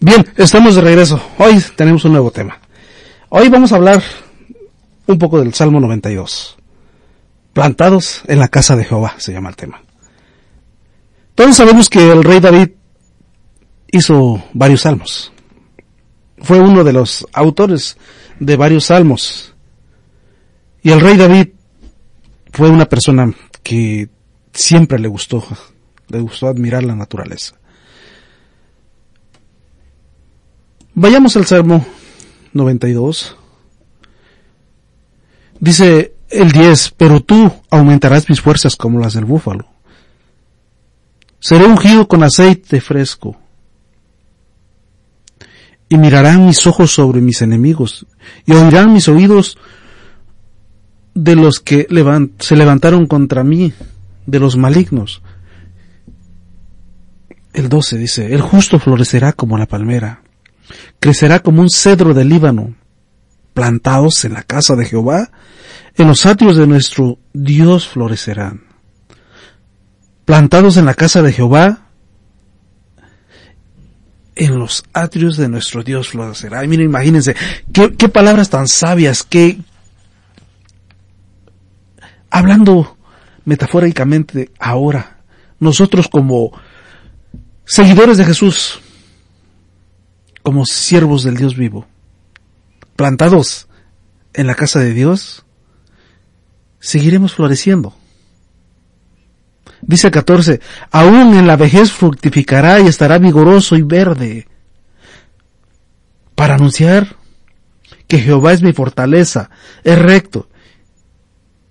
Bien, estamos de regreso. Hoy tenemos un nuevo tema. Hoy vamos a hablar un poco del Salmo 92. Plantados en la casa de Jehová se llama el tema. Todos sabemos que el rey David hizo varios salmos. Fue uno de los autores de varios salmos. Y el rey David fue una persona que siempre le gustó, le gustó admirar la naturaleza. Vayamos al Salmo 92. Dice el 10, pero tú aumentarás mis fuerzas como las del búfalo. Seré ungido con aceite fresco. Y mirarán mis ojos sobre mis enemigos, y oirán mis oídos de los que se levantaron contra mí, de los malignos. El 12 dice, el justo florecerá como la palmera crecerá como un cedro del Líbano, plantados en la casa de Jehová, en los atrios de nuestro Dios florecerán. Plantados en la casa de Jehová, en los atrios de nuestro Dios florecerá. Miren, imagínense, qué, qué palabras tan sabias, que hablando metafóricamente ahora, nosotros como seguidores de Jesús, como siervos del Dios vivo, plantados en la casa de Dios, seguiremos floreciendo. Dice 14, aún en la vejez fructificará y estará vigoroso y verde, para anunciar que Jehová es mi fortaleza, es recto,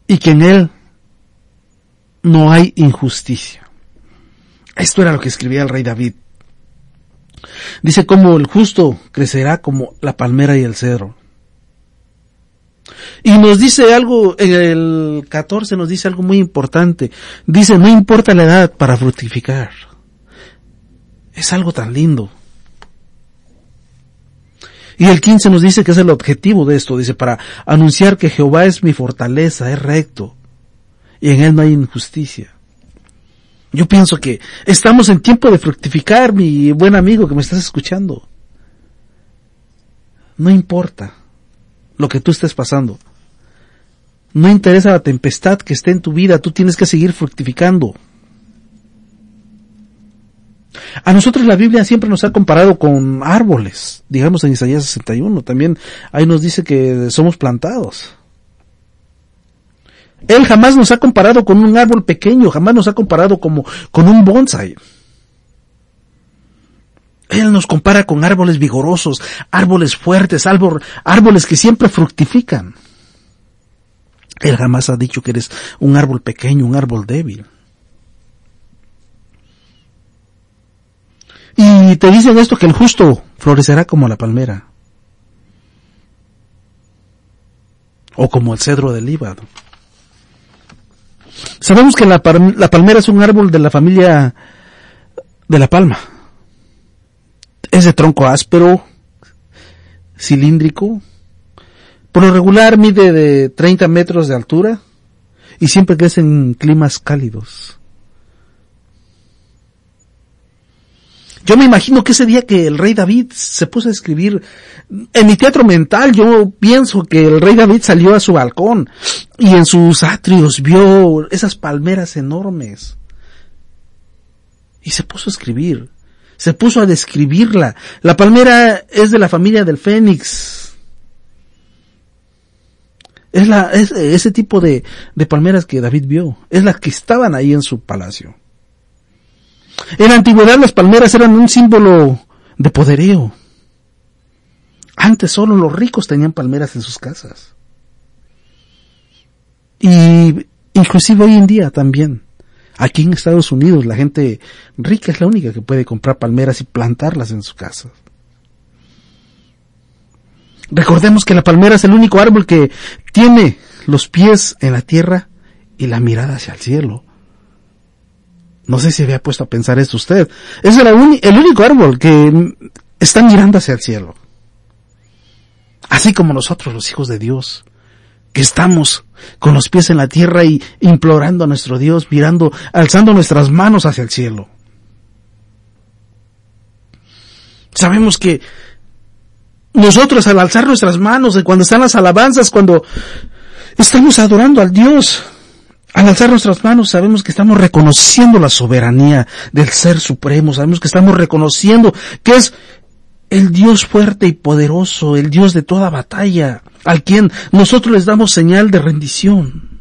y que en él no hay injusticia. Esto era lo que escribía el rey David. Dice como el justo crecerá como la palmera y el cedro. Y nos dice algo, en el 14 nos dice algo muy importante. Dice, no importa la edad para fructificar. Es algo tan lindo. Y el 15 nos dice que es el objetivo de esto. Dice, para anunciar que Jehová es mi fortaleza, es recto. Y en él no hay injusticia. Yo pienso que estamos en tiempo de fructificar, mi buen amigo que me estás escuchando. No importa lo que tú estés pasando. No interesa la tempestad que esté en tu vida, tú tienes que seguir fructificando. A nosotros la Biblia siempre nos ha comparado con árboles, digamos en Isaías 61, también ahí nos dice que somos plantados. Él jamás nos ha comparado con un árbol pequeño, jamás nos ha comparado como con un bonsai. Él nos compara con árboles vigorosos, árboles fuertes, árboles que siempre fructifican. Él jamás ha dicho que eres un árbol pequeño, un árbol débil. Y te dicen esto que el justo florecerá como la palmera. O como el cedro del Líbano. Sabemos que la, palmera es un árbol de la familia de la palma. Es de tronco áspero, cilíndrico. Por lo regular mide de 30 metros de altura y siempre crece en climas cálidos. Yo me imagino que ese día que el rey David se puso a escribir, en mi teatro mental yo pienso que el rey David salió a su balcón y en sus atrios vio esas palmeras enormes. Y se puso a escribir, se puso a describirla. La palmera es de la familia del fénix. Es la, es ese tipo de, de palmeras que David vio. Es las que estaban ahí en su palacio. En la antigüedad las palmeras eran un símbolo de poderío. Antes solo los ricos tenían palmeras en sus casas. Y inclusive hoy en día también. Aquí en Estados Unidos la gente rica es la única que puede comprar palmeras y plantarlas en su casa. Recordemos que la palmera es el único árbol que tiene los pies en la tierra y la mirada hacia el cielo. No sé si había puesto a pensar esto usted. Es el, el único árbol que está mirando hacia el cielo. Así como nosotros, los hijos de Dios, que estamos con los pies en la tierra y implorando a nuestro Dios, mirando, alzando nuestras manos hacia el cielo. Sabemos que nosotros al alzar nuestras manos, cuando están las alabanzas, cuando estamos adorando al Dios, al alzar nuestras manos sabemos que estamos reconociendo la soberanía del Ser Supremo, sabemos que estamos reconociendo que es el Dios fuerte y poderoso, el Dios de toda batalla, al quien nosotros les damos señal de rendición.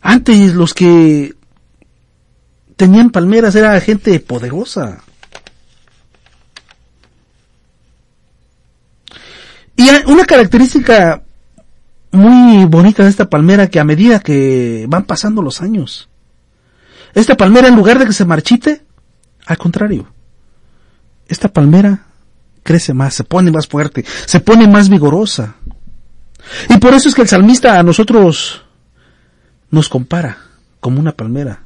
Antes los que tenían palmeras era gente poderosa. Y una característica muy bonita de esta palmera que a medida que van pasando los años, esta palmera en lugar de que se marchite, al contrario, esta palmera crece más, se pone más fuerte, se pone más vigorosa. Y por eso es que el salmista a nosotros nos compara como una palmera.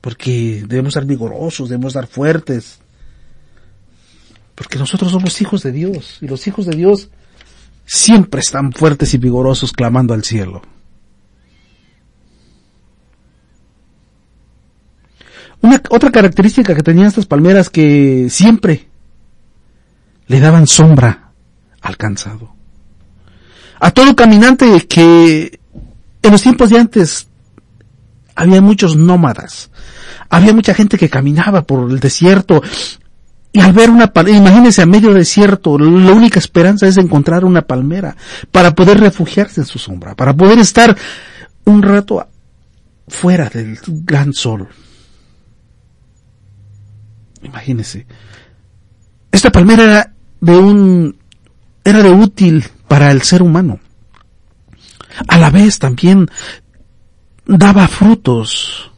Porque debemos ser vigorosos, debemos ser fuertes. Porque nosotros somos hijos de Dios y los hijos de Dios siempre están fuertes y vigorosos clamando al cielo. Una, otra característica que tenían estas palmeras que siempre le daban sombra al cansado. A todo caminante que en los tiempos de antes había muchos nómadas, había mucha gente que caminaba por el desierto y al ver una palmera, imagínense a medio desierto, la única esperanza es encontrar una palmera para poder refugiarse en su sombra, para poder estar un rato fuera del gran sol. Imagínense. Esta palmera era de un, era de útil para el ser humano. A la vez también daba frutos.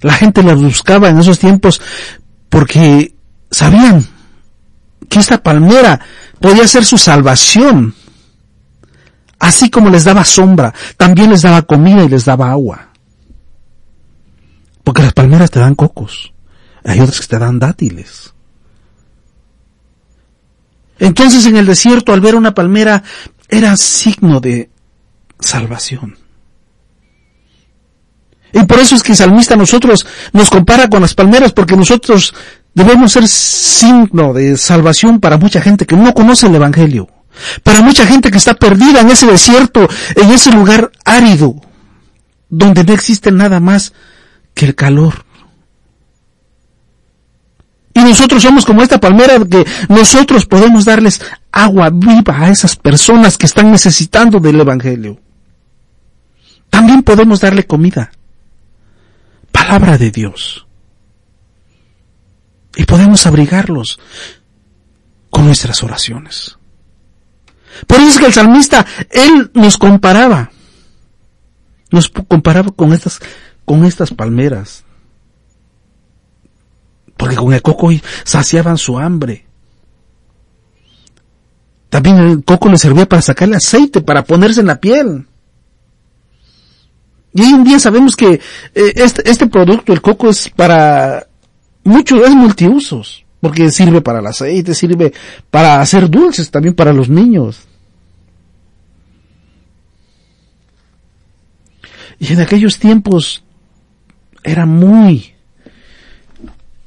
La gente la buscaba en esos tiempos porque sabían que esta palmera podía ser su salvación. Así como les daba sombra, también les daba comida y les daba agua. Porque las palmeras te dan cocos. Hay otras que te dan dátiles. Entonces en el desierto al ver una palmera era signo de salvación. Y por eso es que el salmista nosotros nos compara con las palmeras porque nosotros debemos ser signo de salvación para mucha gente que no conoce el Evangelio. Para mucha gente que está perdida en ese desierto, en ese lugar árido, donde no existe nada más que el calor. Y nosotros somos como esta palmera que nosotros podemos darles agua viva a esas personas que están necesitando del Evangelio. También podemos darle comida. Palabra de Dios. Y podemos abrigarlos con nuestras oraciones. Por eso es que el salmista, él nos comparaba. Nos comparaba con estas con estas palmeras. Porque con el coco saciaban su hambre. También el coco le servía para sacarle aceite, para ponerse en la piel. Y hoy en día sabemos que eh, este, este, producto, el coco, es para mucho, es multiusos. Porque sirve para el aceite, sirve para hacer dulces también para los niños. Y en aquellos tiempos era muy,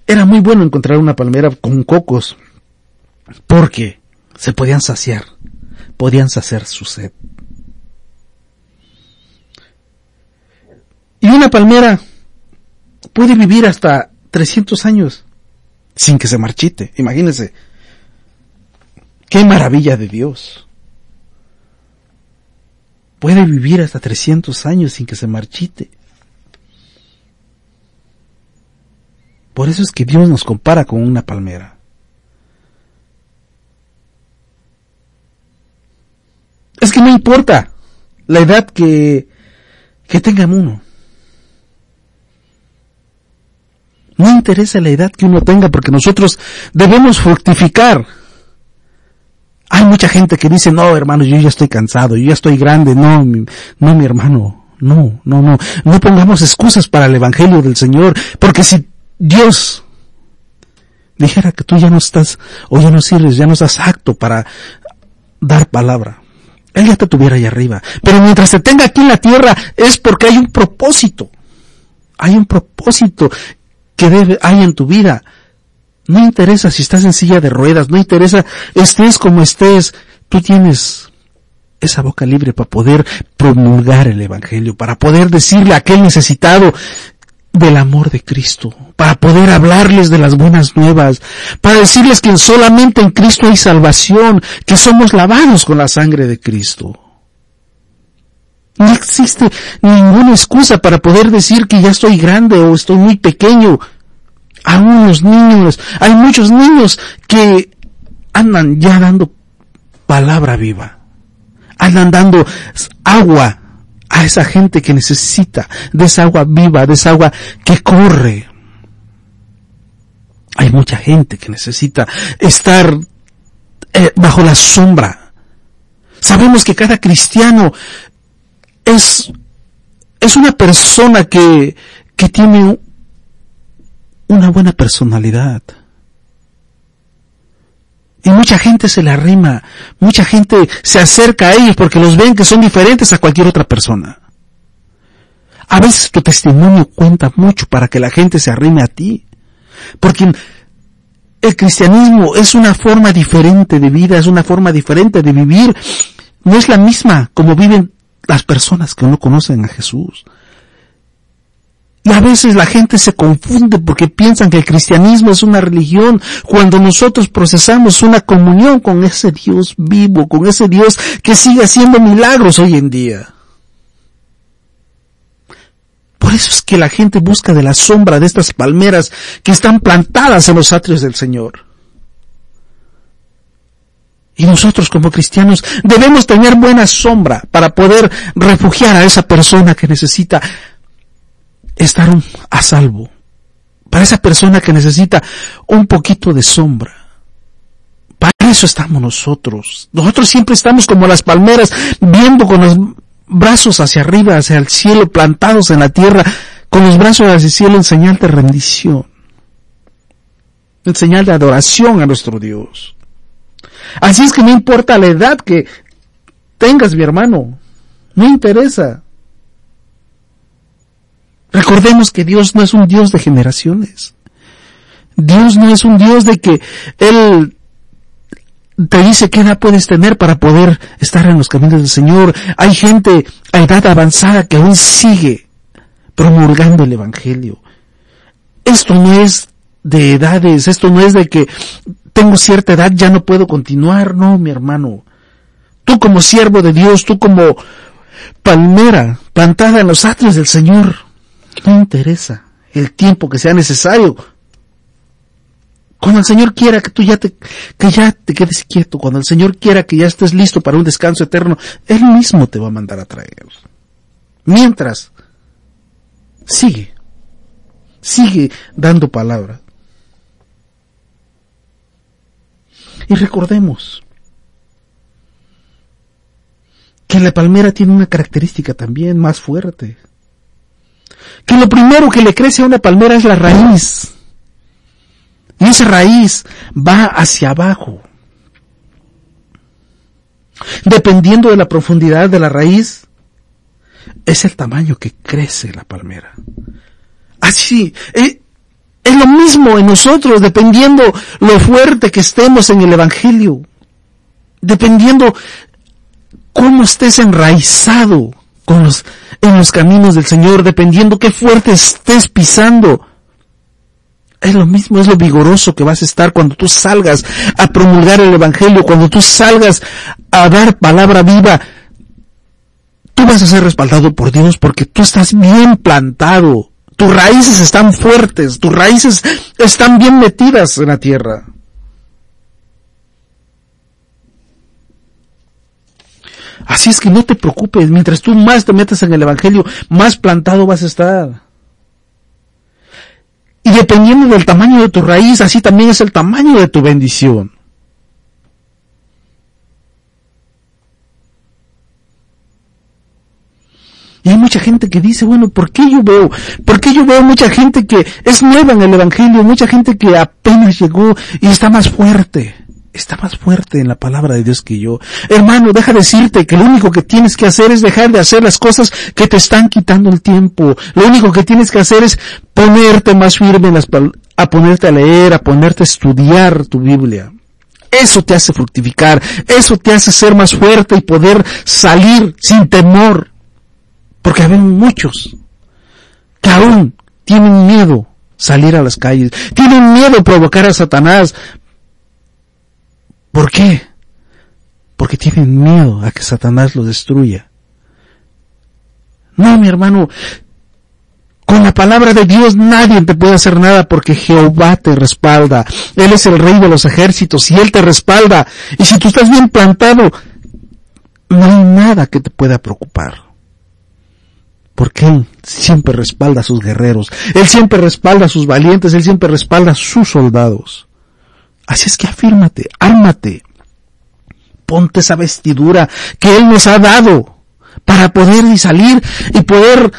era muy bueno encontrar una palmera con cocos, porque se podían saciar, podían saciar su sed. Una palmera puede vivir hasta 300 años sin que se marchite. Imagínense. Qué maravilla de Dios. Puede vivir hasta 300 años sin que se marchite. Por eso es que Dios nos compara con una palmera. Es que no importa la edad que, que tenga uno. No interesa la edad que uno tenga porque nosotros debemos fructificar. Hay mucha gente que dice, no hermano, yo ya estoy cansado, yo ya estoy grande, no, no mi hermano, no, no, no, no pongamos excusas para el Evangelio del Señor, porque si Dios dijera que tú ya no estás o ya no sirves, ya no estás apto para dar palabra. Él ya te tuviera ahí arriba. Pero mientras te tenga aquí en la tierra es porque hay un propósito. Hay un propósito hay en tu vida. No interesa si estás en silla de ruedas, no interesa estés como estés, tú tienes esa boca libre para poder promulgar el Evangelio, para poder decirle a aquel necesitado del amor de Cristo, para poder hablarles de las buenas nuevas, para decirles que solamente en Cristo hay salvación, que somos lavados con la sangre de Cristo. No existe ninguna excusa para poder decir que ya estoy grande o estoy muy pequeño. Aún los niños, hay muchos niños que andan ya dando palabra viva. Andan dando agua a esa gente que necesita de esa agua viva, de esa agua que corre. Hay mucha gente que necesita estar eh, bajo la sombra. Sabemos que cada cristiano es, es una persona que, que tiene una buena personalidad. Y mucha gente se le arrima, mucha gente se acerca a ellos porque los ven que son diferentes a cualquier otra persona. A veces tu testimonio cuenta mucho para que la gente se arrime a ti. Porque el cristianismo es una forma diferente de vida, es una forma diferente de vivir. No es la misma como viven las personas que no conocen a Jesús. Y a veces la gente se confunde porque piensan que el cristianismo es una religión cuando nosotros procesamos una comunión con ese Dios vivo, con ese Dios que sigue haciendo milagros hoy en día. Por eso es que la gente busca de la sombra de estas palmeras que están plantadas en los atrios del Señor. Y nosotros como cristianos debemos tener buena sombra para poder refugiar a esa persona que necesita estar a salvo. Para esa persona que necesita un poquito de sombra. Para eso estamos nosotros. Nosotros siempre estamos como las palmeras, viendo con los brazos hacia arriba, hacia el cielo, plantados en la tierra, con los brazos hacia el cielo en señal de rendición. En señal de adoración a nuestro Dios. Así es que no importa la edad que tengas, mi hermano. No interesa. Recordemos que Dios no es un Dios de generaciones. Dios no es un Dios de que Él te dice qué edad puedes tener para poder estar en los caminos del Señor. Hay gente a edad avanzada que aún sigue promulgando el Evangelio. Esto no es de edades, esto no es de que tengo cierta edad, ya no puedo continuar, no, mi hermano. Tú como siervo de Dios, tú como palmera plantada en los atrios del Señor, no interesa el tiempo que sea necesario. Cuando el Señor quiera que tú ya te, que ya te quedes quieto, cuando el Señor quiera que ya estés listo para un descanso eterno, Él mismo te va a mandar a traer. Mientras, sigue, sigue dando palabra. Y recordemos que la palmera tiene una característica también más fuerte que lo primero que le crece a una palmera es la raíz. Y esa raíz va hacia abajo. Dependiendo de la profundidad de la raíz, es el tamaño que crece la palmera. Así, eh, es lo mismo en nosotros, dependiendo lo fuerte que estemos en el Evangelio. Dependiendo cómo estés enraizado con los, en los caminos del Señor, dependiendo qué fuerte estés pisando. Es lo mismo, es lo vigoroso que vas a estar cuando tú salgas a promulgar el Evangelio, cuando tú salgas a dar palabra viva. Tú vas a ser respaldado por Dios porque tú estás bien plantado. Tus raíces están fuertes, tus raíces están bien metidas en la tierra. Así es que no te preocupes, mientras tú más te metas en el Evangelio, más plantado vas a estar. Y dependiendo del tamaño de tu raíz, así también es el tamaño de tu bendición. Y hay mucha gente que dice, bueno, ¿por qué yo veo? ¿Por qué yo veo mucha gente que es nueva en el Evangelio, mucha gente que apenas llegó y está más fuerte? Está más fuerte en la palabra de Dios que yo. Hermano, deja decirte que lo único que tienes que hacer es dejar de hacer las cosas que te están quitando el tiempo. Lo único que tienes que hacer es ponerte más firme en las a ponerte a leer, a ponerte a estudiar tu Biblia. Eso te hace fructificar, eso te hace ser más fuerte y poder salir sin temor. Porque hay muchos que aún tienen miedo salir a las calles, tienen miedo provocar a Satanás. ¿Por qué? Porque tienen miedo a que Satanás lo destruya. No, mi hermano, con la palabra de Dios nadie te puede hacer nada porque Jehová te respalda. Él es el rey de los ejércitos y Él te respalda. Y si tú estás bien plantado, no hay nada que te pueda preocupar. Porque Él siempre respalda a sus guerreros. Él siempre respalda a sus valientes. Él siempre respalda a sus soldados. Así es que afírmate, ármate. Ponte esa vestidura que Él nos ha dado para poder salir y poder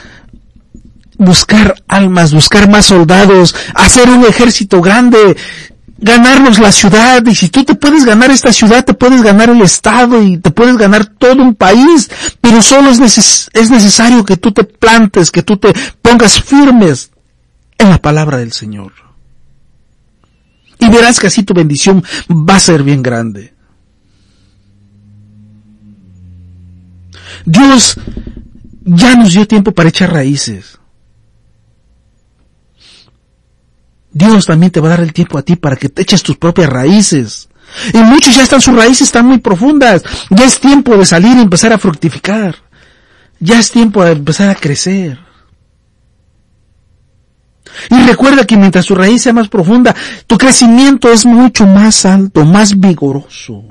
buscar almas, buscar más soldados, hacer un ejército grande, ganarnos la ciudad, y si tú te puedes ganar esta ciudad, te puedes ganar el estado y te puedes ganar todo un país, pero solo es, es necesario que tú te plantes, que tú te pongas firmes en la palabra del Señor. Y verás que así tu bendición va a ser bien grande. Dios ya nos dio tiempo para echar raíces. Dios también te va a dar el tiempo a ti para que te eches tus propias raíces. Y muchos ya están, sus raíces están muy profundas. Ya es tiempo de salir y empezar a fructificar. Ya es tiempo de empezar a crecer. Y recuerda que mientras tu raíz sea más profunda, tu crecimiento es mucho más alto, más vigoroso.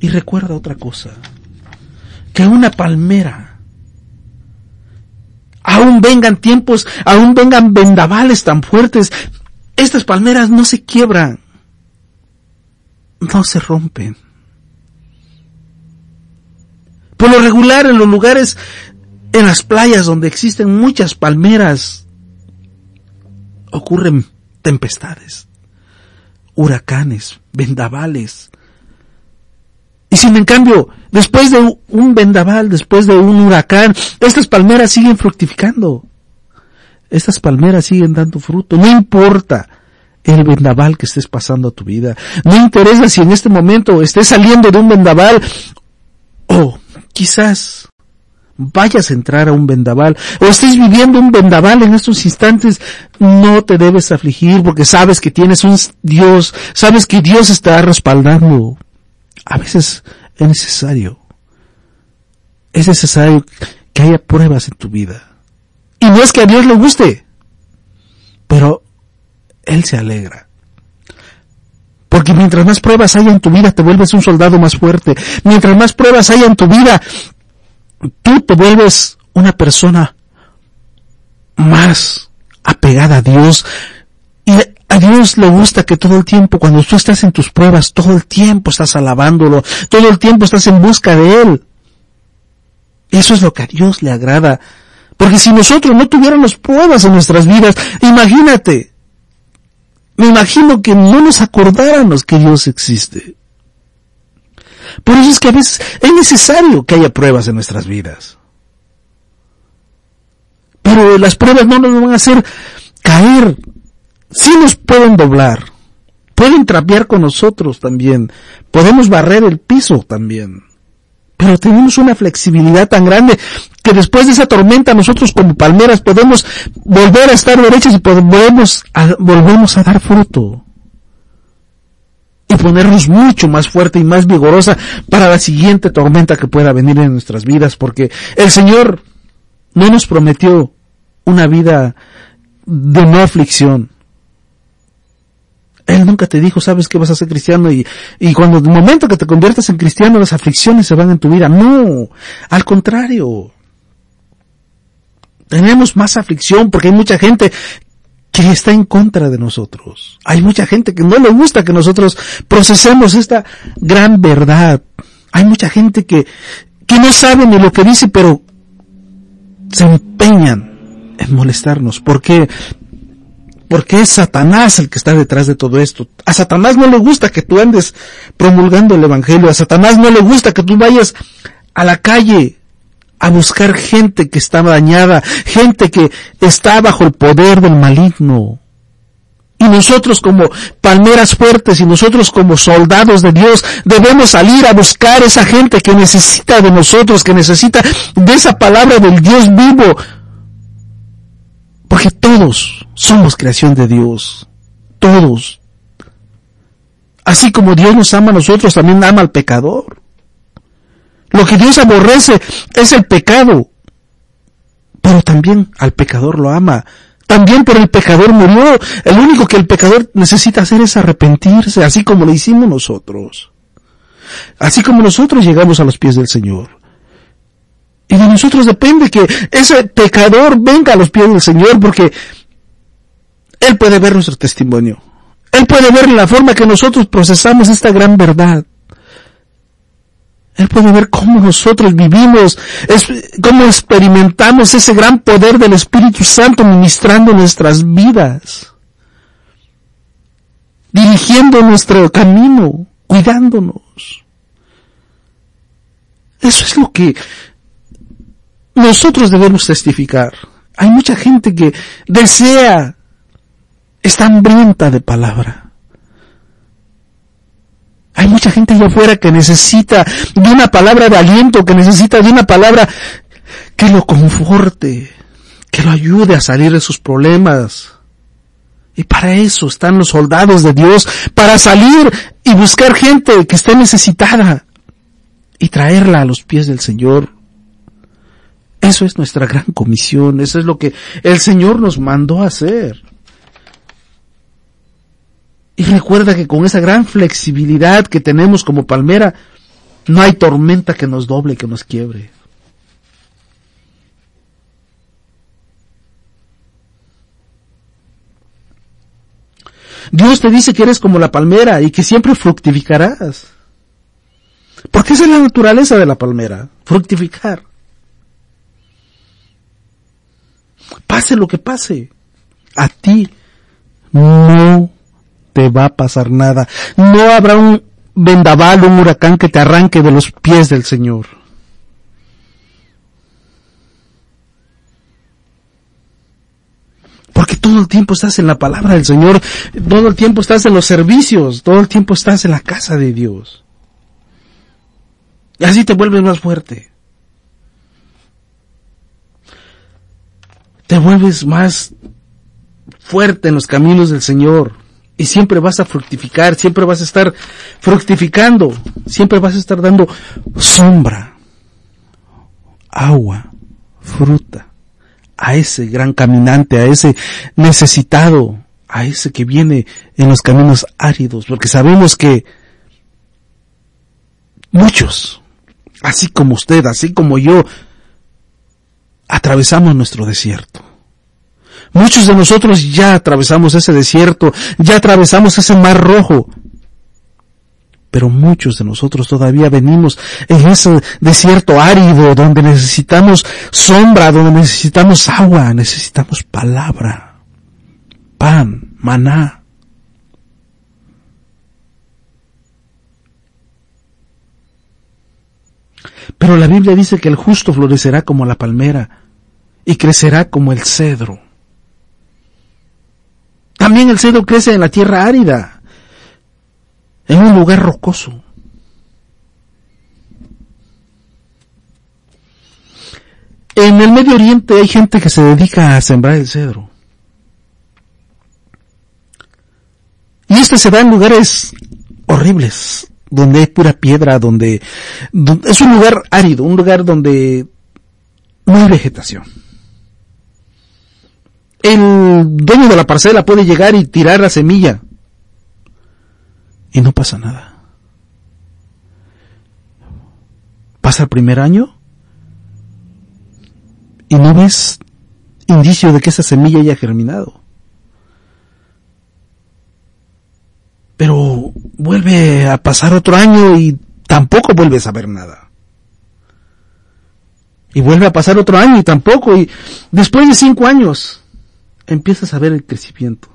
Y recuerda otra cosa, que una palmera aún vengan tiempos, aún vengan vendavales tan fuertes, estas palmeras no se quiebran, no se rompen. Por lo regular en los lugares, en las playas donde existen muchas palmeras, ocurren tempestades, huracanes, vendavales, y si en cambio, después de un vendaval, después de un huracán, estas palmeras siguen fructificando. Estas palmeras siguen dando fruto. No importa el vendaval que estés pasando a tu vida. No interesa si en este momento estés saliendo de un vendaval o quizás vayas a entrar a un vendaval o estés viviendo un vendaval en estos instantes, no te debes afligir porque sabes que tienes un Dios, sabes que Dios está respaldando a veces es necesario. Es necesario que haya pruebas en tu vida. Y no es que a Dios le guste, pero Él se alegra. Porque mientras más pruebas haya en tu vida, te vuelves un soldado más fuerte. Mientras más pruebas haya en tu vida, tú te vuelves una persona más apegada a Dios. Y a Dios le gusta que todo el tiempo, cuando tú estás en tus pruebas, todo el tiempo estás alabándolo, todo el tiempo estás en busca de Él. Eso es lo que a Dios le agrada. Porque si nosotros no tuviéramos pruebas en nuestras vidas, imagínate, me imagino que no nos acordáramos que Dios existe. Por eso es que a veces es necesario que haya pruebas en nuestras vidas. Pero las pruebas no nos van a hacer caer sí nos pueden doblar, pueden trapear con nosotros también, podemos barrer el piso también. Pero tenemos una flexibilidad tan grande que después de esa tormenta nosotros como palmeras podemos volver a estar derechos y podemos volvemos a dar fruto. Y ponernos mucho más fuerte y más vigorosa para la siguiente tormenta que pueda venir en nuestras vidas, porque el Señor no nos prometió una vida de no aflicción. Él nunca te dijo, sabes que vas a ser cristiano y, y cuando el momento que te conviertas en cristiano las aflicciones se van en tu vida. No, al contrario. Tenemos más aflicción porque hay mucha gente que está en contra de nosotros. Hay mucha gente que no le gusta que nosotros procesemos esta gran verdad. Hay mucha gente que, que no sabe ni lo que dice, pero se empeñan en molestarnos. ¿Por qué? Porque es Satanás el que está detrás de todo esto. A Satanás no le gusta que tú andes promulgando el Evangelio. A Satanás no le gusta que tú vayas a la calle a buscar gente que está dañada, gente que está bajo el poder del maligno. Y nosotros como palmeras fuertes y nosotros como soldados de Dios debemos salir a buscar esa gente que necesita de nosotros, que necesita de esa palabra del Dios vivo. Porque todos somos creación de Dios. Todos. Así como Dios nos ama a nosotros, también ama al pecador. Lo que Dios aborrece es el pecado. Pero también al pecador lo ama. También por el pecador murió. El único que el pecador necesita hacer es arrepentirse, así como lo hicimos nosotros. Así como nosotros llegamos a los pies del Señor. Y de nosotros depende que ese pecador venga a los pies del Señor porque Él puede ver nuestro testimonio. Él puede ver la forma que nosotros procesamos esta gran verdad. Él puede ver cómo nosotros vivimos, cómo experimentamos ese gran poder del Espíritu Santo ministrando nuestras vidas, dirigiendo nuestro camino, cuidándonos. Eso es lo que nosotros debemos testificar. Hay mucha gente que desea, está hambrienta de palabra. Hay mucha gente allá afuera que necesita de una palabra de aliento, que necesita de una palabra que lo conforte, que lo ayude a salir de sus problemas. Y para eso están los soldados de Dios, para salir y buscar gente que esté necesitada y traerla a los pies del Señor. Eso es nuestra gran comisión, eso es lo que el Señor nos mandó a hacer. Y recuerda que con esa gran flexibilidad que tenemos como palmera, no hay tormenta que nos doble, que nos quiebre. Dios te dice que eres como la palmera y que siempre fructificarás. Porque esa es la naturaleza de la palmera, fructificar. Pase lo que pase, a ti no te va a pasar nada. No habrá un vendaval, un huracán que te arranque de los pies del Señor. Porque todo el tiempo estás en la palabra del Señor, todo el tiempo estás en los servicios, todo el tiempo estás en la casa de Dios. Y así te vuelves más fuerte. Te vuelves más fuerte en los caminos del Señor. Y siempre vas a fructificar, siempre vas a estar fructificando, siempre vas a estar dando sombra, agua, fruta a ese gran caminante, a ese necesitado, a ese que viene en los caminos áridos, porque sabemos que muchos, así como usted, así como yo, atravesamos nuestro desierto. Muchos de nosotros ya atravesamos ese desierto, ya atravesamos ese mar rojo. Pero muchos de nosotros todavía venimos en ese desierto árido donde necesitamos sombra, donde necesitamos agua, necesitamos palabra, pan, maná. Pero la Biblia dice que el justo florecerá como la palmera y crecerá como el cedro. También el cedro crece en la tierra árida, en un lugar rocoso. En el Medio Oriente hay gente que se dedica a sembrar el cedro. Y este se da en lugares horribles, donde hay pura piedra, donde, donde es un lugar árido, un lugar donde no hay vegetación el dueño de la parcela puede llegar y tirar la semilla y no pasa nada. Pasa el primer año y no ves indicio de que esa semilla haya germinado. Pero vuelve a pasar otro año y tampoco vuelve a saber nada. Y vuelve a pasar otro año y tampoco. Y después de cinco años empiezas a ver el crecimiento.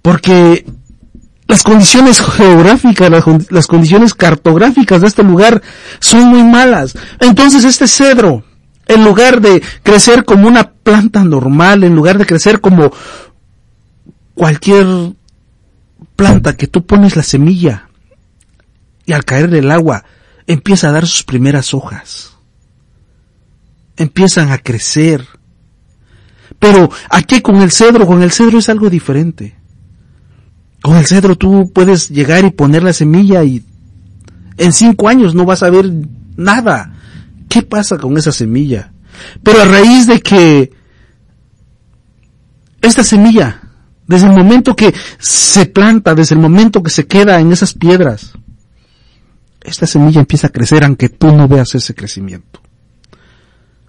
Porque las condiciones geográficas, las, condiciones cartográficas de este lugar son muy malas. Entonces este cedro en lugar de crecer como una planta normal, en lugar de crecer como cualquier planta que tú pones la semilla y al caer el agua empieza a dar sus primeras hojas. Empiezan a crecer. Pero aquí con el cedro, con el cedro es algo diferente. Con el cedro tú puedes llegar y poner la semilla y en cinco años no vas a ver nada. ¿Qué pasa con esa semilla? Pero a raíz de que esta semilla, desde el momento que se planta, desde el momento que se queda en esas piedras, esta semilla empieza a crecer aunque tú no veas ese crecimiento.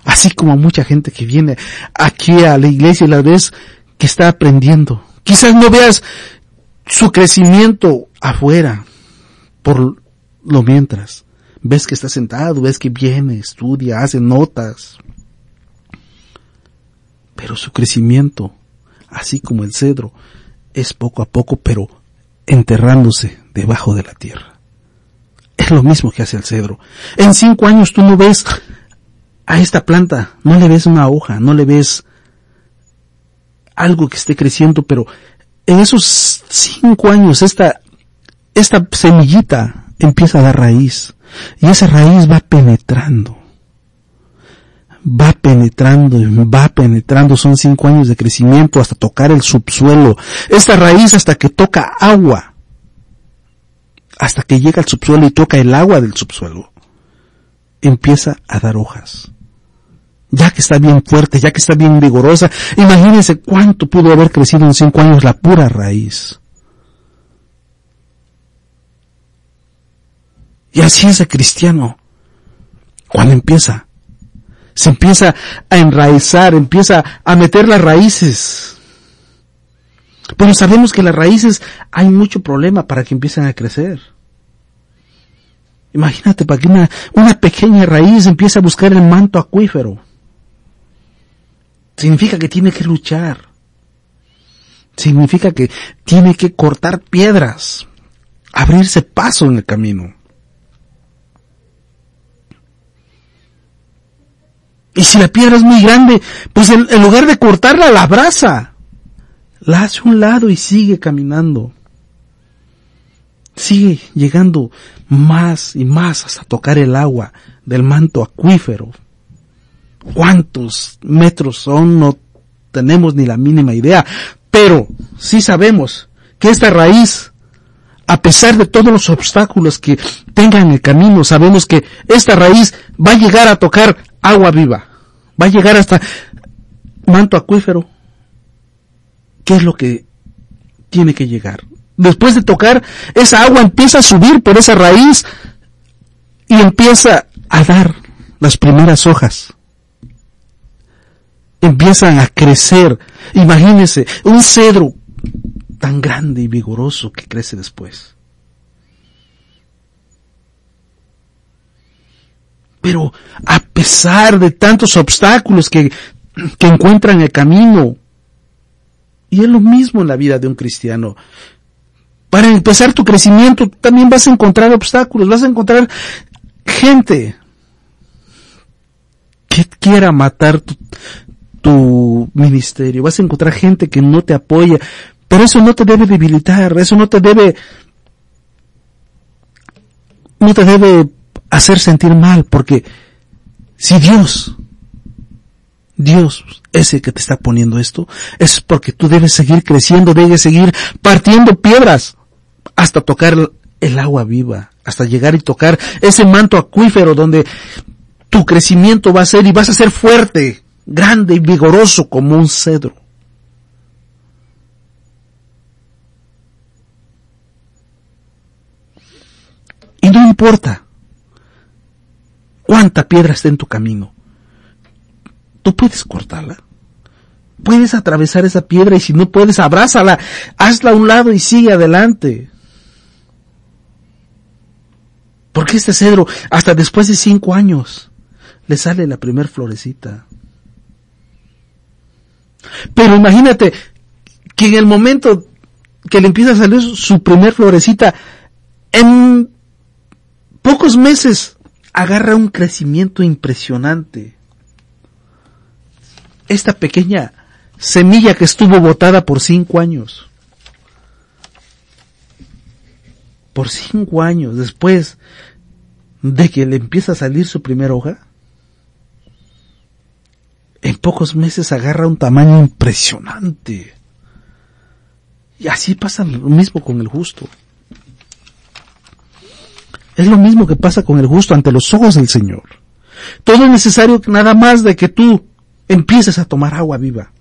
Así como mucha gente que viene aquí a la iglesia y la ves que está aprendiendo. Quizás no veas su crecimiento afuera, por lo mientras. Ves que está sentado, ves que viene, estudia, hace notas. Pero su crecimiento, así como el cedro, es poco a poco, pero enterrándose debajo de la tierra. Es lo mismo que hace el cedro. En cinco años tú no ves a esta planta, no le ves una hoja, no le ves algo que esté creciendo, pero en esos cinco años esta, esta semillita empieza a dar raíz y esa raíz va penetrando. Va penetrando, va penetrando, son cinco años de crecimiento hasta tocar el subsuelo. Esta raíz hasta que toca agua, hasta que llega al subsuelo y toca el agua del subsuelo, empieza a dar hojas ya que está bien fuerte, ya que está bien vigorosa, imagínense cuánto pudo haber crecido en cinco años la pura raíz. Y así es el cristiano. Cuando empieza, se empieza a enraizar, empieza a meter las raíces. Pero sabemos que las raíces hay mucho problema para que empiecen a crecer. Imagínate para que una, una pequeña raíz empiece a buscar el manto acuífero. Significa que tiene que luchar. Significa que tiene que cortar piedras, abrirse paso en el camino. Y si la piedra es muy grande, pues en, lugar de cortarla, la abraza. La hace a un lado y sigue caminando. Sigue llegando más y más hasta tocar el agua del manto acuífero cuántos metros son, no tenemos ni la mínima idea, pero sí sabemos que esta raíz, a pesar de todos los obstáculos que tenga en el camino, sabemos que esta raíz va a llegar a tocar agua viva, va a llegar hasta manto acuífero. ¿Qué es lo que tiene que llegar? Después de tocar, esa agua empieza a subir por esa raíz y empieza a dar las primeras hojas empiezan a crecer. Imagínense, un cedro tan grande y vigoroso que crece después. Pero a pesar de tantos obstáculos que, que encuentran el camino, y es lo mismo en la vida de un cristiano, para empezar tu crecimiento también vas a encontrar obstáculos, vas a encontrar gente que quiera matar tu, tu ministerio, vas a encontrar gente que no te apoya, pero eso no te debe debilitar, eso no te debe, no te debe hacer sentir mal, porque si Dios, Dios es el que te está poniendo esto, es porque tú debes seguir creciendo, debes seguir partiendo piedras hasta tocar el agua viva, hasta llegar y tocar ese manto acuífero donde tu crecimiento va a ser y vas a ser fuerte, grande y vigoroso como un cedro. Y no importa cuánta piedra esté en tu camino, tú puedes cortarla. Puedes atravesar esa piedra y si no puedes, abrázala, hazla a un lado y sigue adelante. Porque este cedro, hasta después de cinco años, le sale la primer florecita. Pero imagínate que en el momento que le empieza a salir su primer florecita, en pocos meses agarra un crecimiento impresionante. Esta pequeña semilla que estuvo botada por cinco años. Por cinco años después de que le empieza a salir su primera hoja, en pocos meses agarra un tamaño impresionante. Y así pasa lo mismo con el justo. Es lo mismo que pasa con el justo ante los ojos del Señor. Todo es necesario nada más de que tú empieces a tomar agua viva.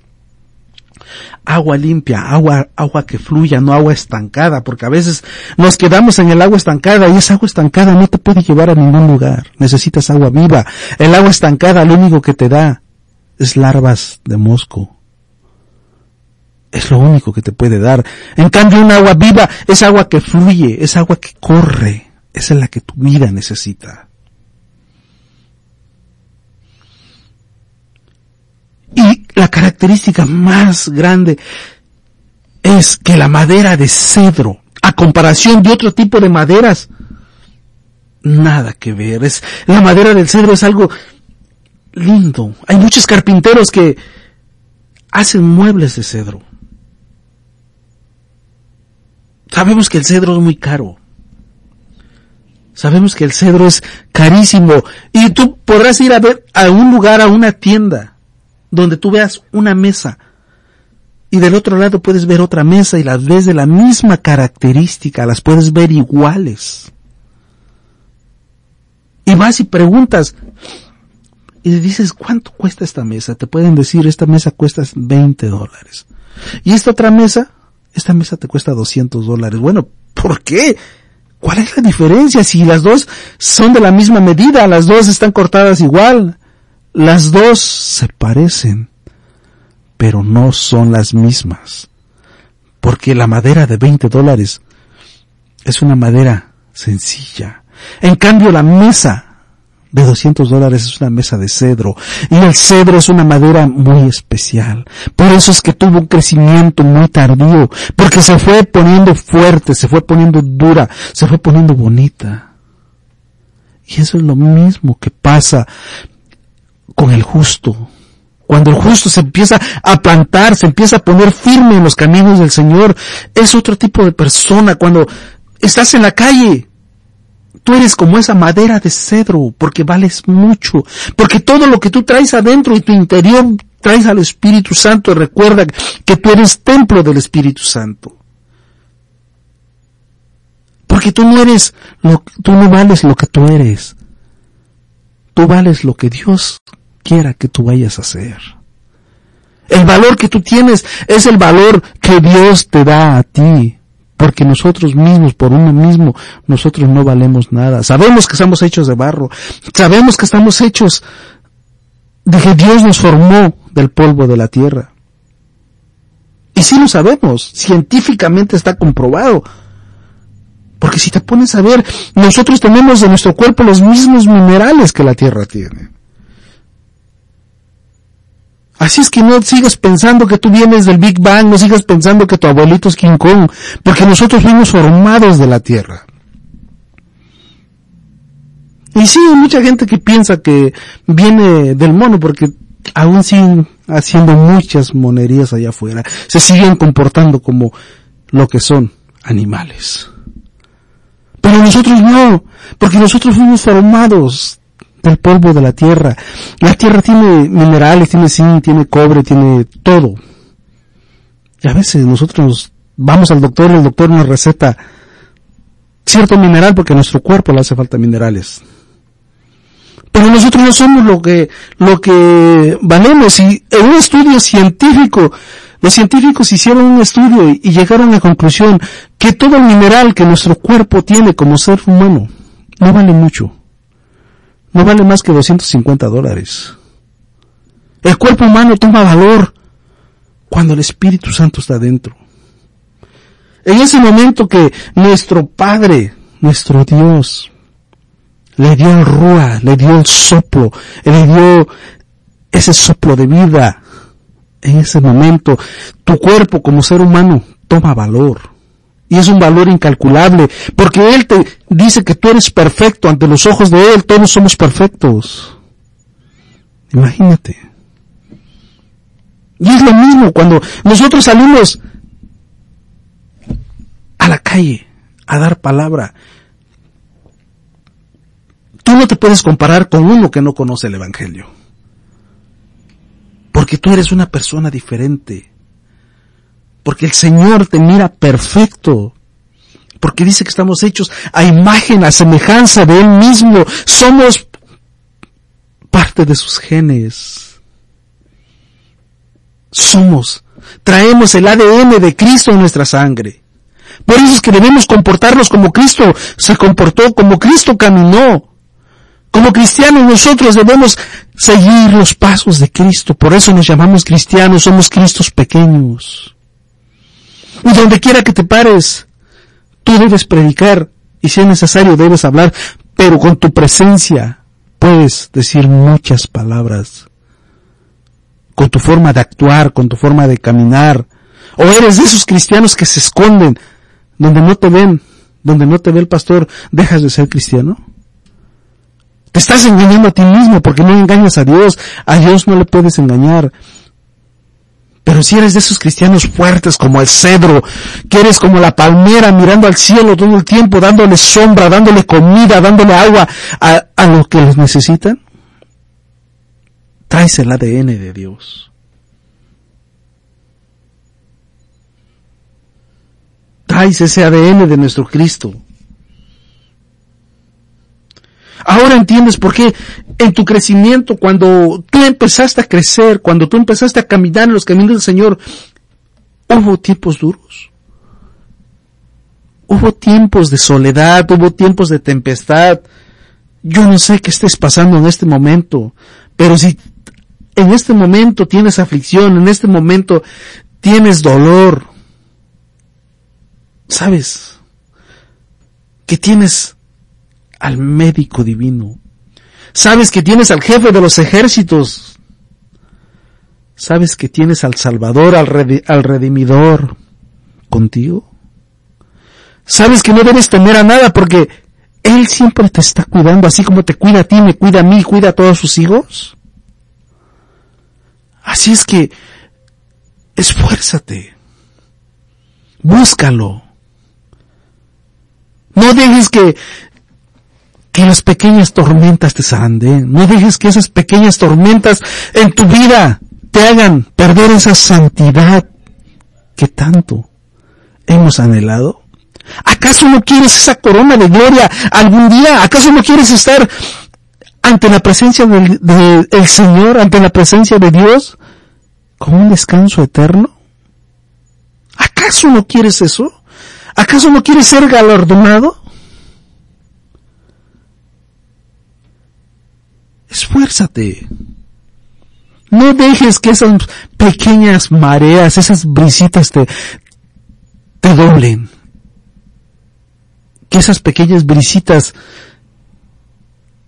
Agua limpia, agua, agua que fluya, no agua estancada, porque a veces nos quedamos en el agua estancada y esa agua estancada no te puede llevar a ningún lugar. Necesitas agua viva. El agua estancada lo único que te da es larvas de mosco. Es lo único que te puede dar. En cambio, un agua viva es agua que fluye, es agua que corre. Esa es la que tu vida necesita. Y la característica más grande es que la madera de cedro, a comparación de otro tipo de maderas, nada que ver. Es, la madera del cedro es algo lindo. Hay muchos carpinteros que hacen muebles de cedro. Sabemos que el cedro es muy caro. Sabemos que el cedro es carísimo y tú podrás ir a ver a un lugar, a una tienda, donde tú veas una mesa y del otro lado puedes ver otra mesa y las ves de la misma característica, las puedes ver iguales. Y vas y preguntas y dices, ¿cuánto cuesta esta mesa? Te pueden decir, esta mesa cuesta 20 dólares. Y esta otra mesa, esta mesa te cuesta 200 dólares. Bueno, ¿por qué? ¿Cuál es la diferencia? Si las dos son de la misma medida, las dos están cortadas igual, las dos se parecen, pero no son las mismas. Porque la madera de 20 dólares es una madera sencilla. En cambio, la mesa de 200 dólares es una mesa de cedro. Y el cedro es una madera muy especial. Por eso es que tuvo un crecimiento muy tardío. Porque se fue poniendo fuerte, se fue poniendo dura, se fue poniendo bonita. Y eso es lo mismo que pasa con el justo. Cuando el justo se empieza a plantar, se empieza a poner firme en los caminos del Señor, es otro tipo de persona. Cuando estás en la calle, Tú eres como esa madera de cedro porque vales mucho, porque todo lo que tú traes adentro y tu interior traes al Espíritu Santo. Recuerda que tú eres templo del Espíritu Santo. Porque tú no eres, lo, tú no vales lo que tú eres. Tú vales lo que Dios quiera que tú vayas a hacer. El valor que tú tienes es el valor que Dios te da a ti porque nosotros mismos, por uno mismo, nosotros no valemos nada. Sabemos que estamos hechos de barro, sabemos que estamos hechos de que Dios nos formó del polvo de la tierra. Y sí lo sabemos, científicamente está comprobado. Porque si te pones a ver, nosotros tenemos en nuestro cuerpo los mismos minerales que la tierra tiene. Así es que no sigas pensando que tú vienes del Big Bang, no sigas pensando que tu abuelito es King Kong, porque nosotros fuimos formados de la Tierra. Y sí, hay mucha gente que piensa que viene del mono, porque aún siguen haciendo muchas monerías allá afuera. Se siguen comportando como lo que son animales. Pero nosotros no, porque nosotros fuimos formados del polvo de la tierra. La tierra tiene minerales, tiene zinc, tiene cobre, tiene todo. Y a veces nosotros vamos al doctor y el doctor nos receta cierto mineral porque a nuestro cuerpo le hace falta minerales. Pero nosotros no somos lo que, lo que valemos. Y en un estudio científico, los científicos hicieron un estudio y llegaron a la conclusión que todo el mineral que nuestro cuerpo tiene como ser humano no vale mucho no vale más que 250 dólares. El cuerpo humano toma valor cuando el Espíritu Santo está dentro. En ese momento que nuestro Padre, nuestro Dios, le dio el rúa, le dio el soplo, le dio ese soplo de vida, en ese momento tu cuerpo como ser humano toma valor. Y es un valor incalculable, porque Él te dice que tú eres perfecto ante los ojos de Él, todos somos perfectos. Imagínate. Y es lo mismo cuando nosotros salimos a la calle a dar palabra. Tú no te puedes comparar con uno que no conoce el Evangelio. Porque tú eres una persona diferente. Porque el Señor te mira perfecto. Porque dice que estamos hechos a imagen, a semejanza de Él mismo. Somos parte de sus genes. Somos. Traemos el ADN de Cristo en nuestra sangre. Por eso es que debemos comportarnos como Cristo se comportó, como Cristo caminó. Como cristianos nosotros debemos seguir los pasos de Cristo. Por eso nos llamamos cristianos, somos Cristos pequeños. Y donde quiera que te pares, tú debes predicar y si es necesario debes hablar, pero con tu presencia puedes decir muchas palabras. Con tu forma de actuar, con tu forma de caminar. O eres de esos cristianos que se esconden, donde no te ven, donde no te ve el pastor, dejas de ser cristiano. Te estás engañando a ti mismo porque no engañas a Dios. A Dios no le puedes engañar. Pero si eres de esos cristianos fuertes como el cedro, que eres como la palmera mirando al cielo todo el tiempo, dándole sombra, dándole comida, dándole agua a, a los que les necesitan, traes el ADN de Dios. Traes ese ADN de nuestro Cristo. Ahora entiendes por qué en tu crecimiento, cuando tú empezaste a crecer, cuando tú empezaste a caminar en los caminos del Señor, hubo tiempos duros. Hubo tiempos de soledad, hubo tiempos de tempestad. Yo no sé qué estés pasando en este momento, pero si en este momento tienes aflicción, en este momento tienes dolor, sabes que tienes al médico divino. Sabes que tienes al jefe de los ejércitos. Sabes que tienes al Salvador, al, redimidor contigo. Sabes que no debes temer a nada porque Él siempre te está cuidando, así como te cuida a ti, me cuida a mí, cuida a todos sus hijos. Así es que esfuérzate. Búscalo. No dejes que que las pequeñas tormentas te zarandeen. No dejes que esas pequeñas tormentas en tu vida te hagan perder esa santidad que tanto hemos anhelado. ¿Acaso no quieres esa corona de gloria algún día? ¿Acaso no quieres estar ante la presencia del Señor, ante la presencia de Dios, con un descanso eterno? ¿Acaso no quieres eso? ¿Acaso no quieres ser galardonado? Esfuérzate. No dejes que esas pequeñas mareas, esas brisitas te, te doblen. Que esas pequeñas brisitas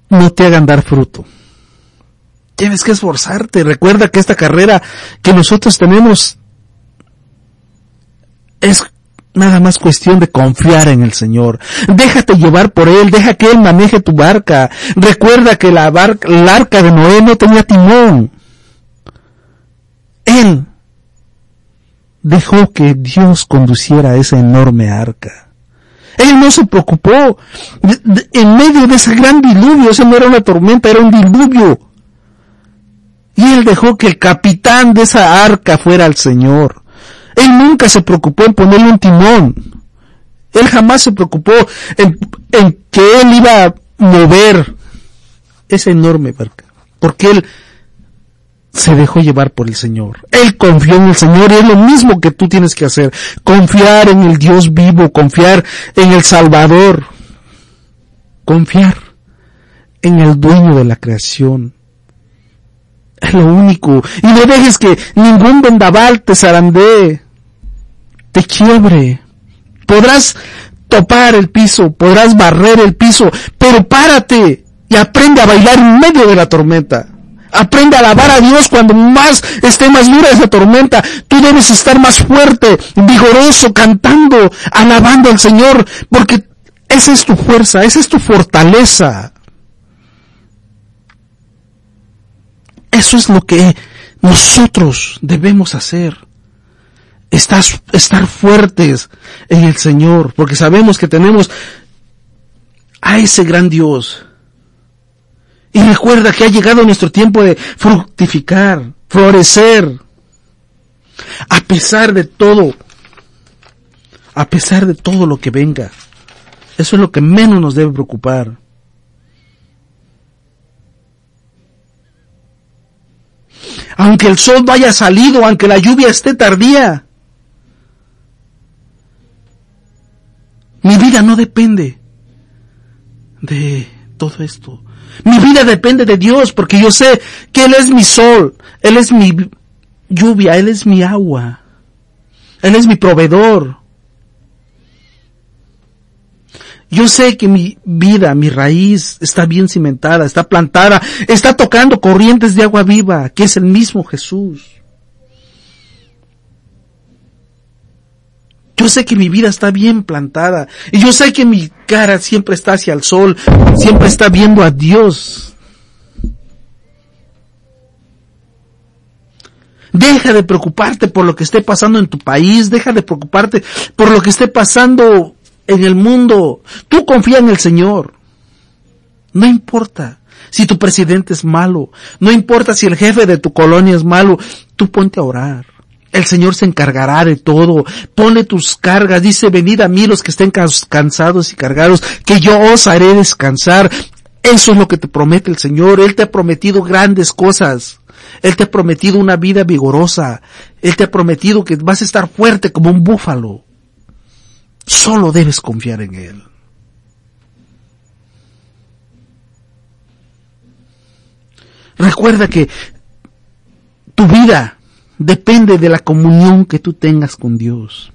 no te hagan dar fruto. Tienes que esforzarte. Recuerda que esta carrera que nosotros tenemos es nada más cuestión de confiar en el Señor. Déjate llevar por Él, deja que Él maneje tu barca. Recuerda que la barca, la arca de Noé no tenía timón. Él dejó que Dios conduciera esa enorme arca. Él no se preocupó. En medio de ese gran diluvio, eso no era una tormenta, era un diluvio. Y él dejó que el capitán de esa arca fuera el Señor. Él nunca se preocupó en ponerle un timón. Él jamás se preocupó en, que él iba a mover esa enorme barca. Porque él se dejó llevar por el Señor. Él confió en el Señor y es lo mismo que tú tienes que hacer. Confiar en el Dios vivo, confiar en el Salvador. Confiar en el dueño de la creación. Es lo único. Y no dejes que ningún vendaval te zarandee te quiebre. Podrás topar el piso, podrás barrer el piso, pero párate y aprende a bailar en medio de la tormenta. Aprende a alabar a Dios cuando más esté más dura esa tormenta. Tú debes estar más fuerte, vigoroso, cantando, alabando al Señor, porque esa es tu fuerza, esa es tu fortaleza. Eso es lo que nosotros debemos hacer. Estar, estar fuertes en el Señor, porque sabemos que tenemos a ese gran Dios y recuerda que ha llegado nuestro tiempo de fructificar, florecer. A pesar de todo, a pesar de todo lo que venga. Eso es lo que menos nos debe preocupar. Aunque el sol vaya salido, aunque la lluvia esté tardía, mi vida no depende de todo esto. Mi vida depende de Dios porque yo sé que Él es mi sol, Él es mi lluvia, Él es mi agua, Él es mi proveedor. Yo sé que mi vida, mi raíz está bien cimentada, está plantada, está tocando corrientes de agua viva, que es el mismo Jesús. Yo sé que mi vida está bien plantada. Y yo sé que mi cara siempre está hacia el sol, siempre está viendo a Dios. Deja de preocuparte por lo que esté pasando en tu país, deja de preocuparte por lo que esté pasando en el mundo. Tú confía en el Señor. No importa si tu presidente es malo, no importa si el jefe de tu colonia es malo, tú ponte a orar. El Señor se encargará de todo. Pone tus cargas. Dice, venid a mí los que estén cansados y cargados, que yo os haré descansar. Eso es lo que te promete el Señor. Él te ha prometido grandes cosas. Él te ha prometido una vida vigorosa. Él te ha prometido que vas a estar fuerte como un búfalo. Solo debes confiar en Él. Recuerda que tu vida depende de la comunión que tú tengas con Dios.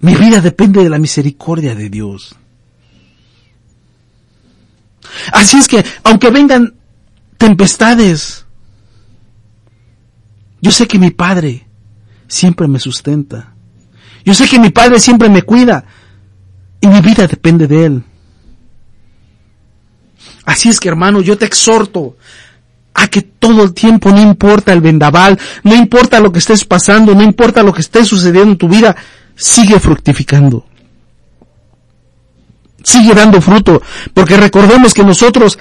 Mi vida depende de la misericordia de Dios. Así es que, aunque vengan tempestades, yo sé que mi Padre siempre me sustenta. Yo sé que mi Padre siempre me cuida y mi vida depende de Él. Así es que hermano, yo te exhorto a que todo el tiempo, no importa el vendaval, no importa lo que estés pasando, no importa lo que esté sucediendo en tu vida, sigue fructificando. Sigue dando fruto, porque recordemos que nosotros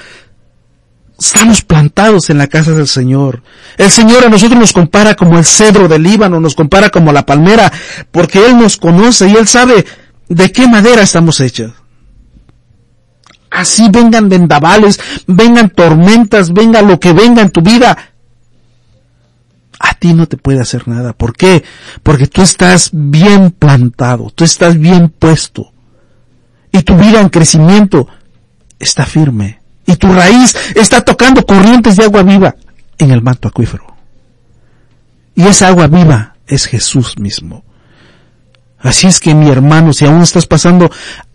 estamos plantados en la casa del Señor. El Señor a nosotros nos compara como el cedro del Líbano, nos compara como la palmera, porque Él nos conoce y Él sabe de qué madera estamos hechos así vengan vendavales, vengan tormentas, venga lo que venga en tu vida, a ti no te puede hacer nada. ¿Por qué? Porque tú estás bien plantado, tú estás bien puesto. Y tu vida en crecimiento está firme. Y tu raíz está tocando corrientes de agua viva en el manto acuífero. Y esa agua viva es Jesús mismo. Así es que mi hermano, si aún estás pasando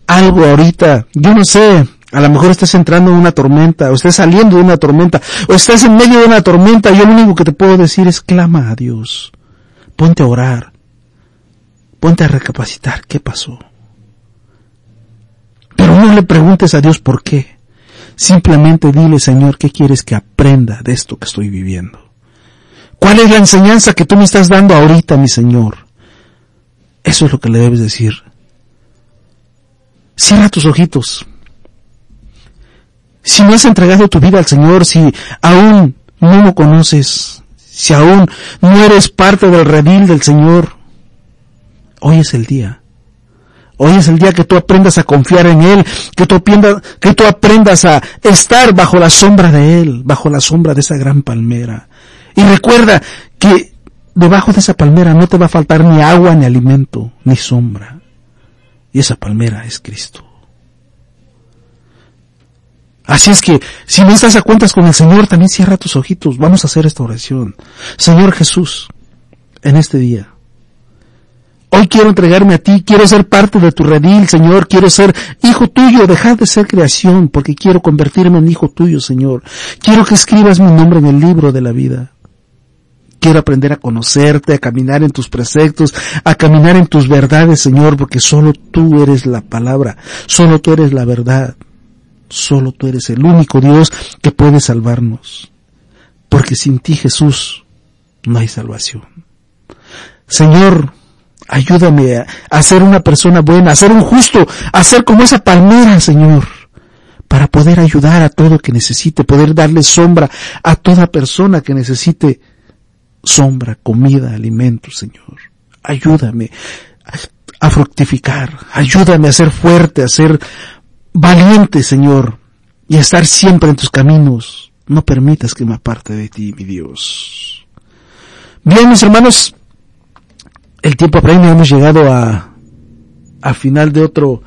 algo ahorita, yo no sé, a lo mejor estás entrando en una tormenta, o estás saliendo de una tormenta, o estás en medio de una tormenta, yo lo único que te puedo decir es clama a Dios. Ponte a orar. Ponte a recapacitar qué pasó. Pero no le preguntes a Dios por qué. Simplemente dile, Señor, ¿qué quieres que aprenda de esto que estoy viviendo? ¿Cuál es la enseñanza que tú me estás dando ahorita, mi Señor? Eso es lo que le debes decir. Cierra tus ojitos si no has entregado tu vida al Señor, si aún no lo conoces, si aún no eres parte del redil del Señor, hoy es el día. Hoy es el día que tú aprendas a confiar en Él, que tú, que tú aprendas a estar bajo la sombra de Él, bajo la sombra de esa gran palmera. Y recuerda que debajo de esa palmera no te va a faltar ni agua, ni alimento, ni sombra. Y esa palmera es Cristo. Así es que, si no estás a cuentas con el Señor, también cierra tus ojitos. Vamos a hacer esta oración. Señor Jesús, en este día, Hoy quiero entregarme a ti, quiero ser parte de tu redil, Señor, quiero ser hijo tuyo, dejar de ser creación, porque quiero convertirme en hijo tuyo, Señor. Quiero que escribas mi nombre en el libro de la vida. Quiero aprender a conocerte, a caminar en tus preceptos, a caminar en tus verdades, Señor, porque solo tú eres la palabra, solo tú eres la verdad, solo tú eres el único Dios que puede salvarnos. Porque sin ti, Jesús, no hay salvación. Señor, ayúdame a, ser una persona buena, a ser un justo, a ser como esa palmera, Señor, para poder ayudar a todo que necesite, poder darle sombra a toda persona que necesite sombra, comida, alimento, Señor. Ayúdame a fructificar, ayúdame a ser fuerte, a ser valiente, Señor, y estar siempre en tus caminos. No permitas que me aparte de ti, mi Dios. Bien, mis hermanos, el tiempo apremia, hemos llegado a, a final de otro,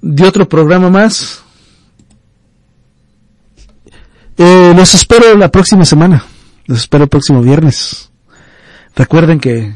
de otro programa más. Eh, los espero la próxima semana. Los espero el próximo viernes. Recuerden que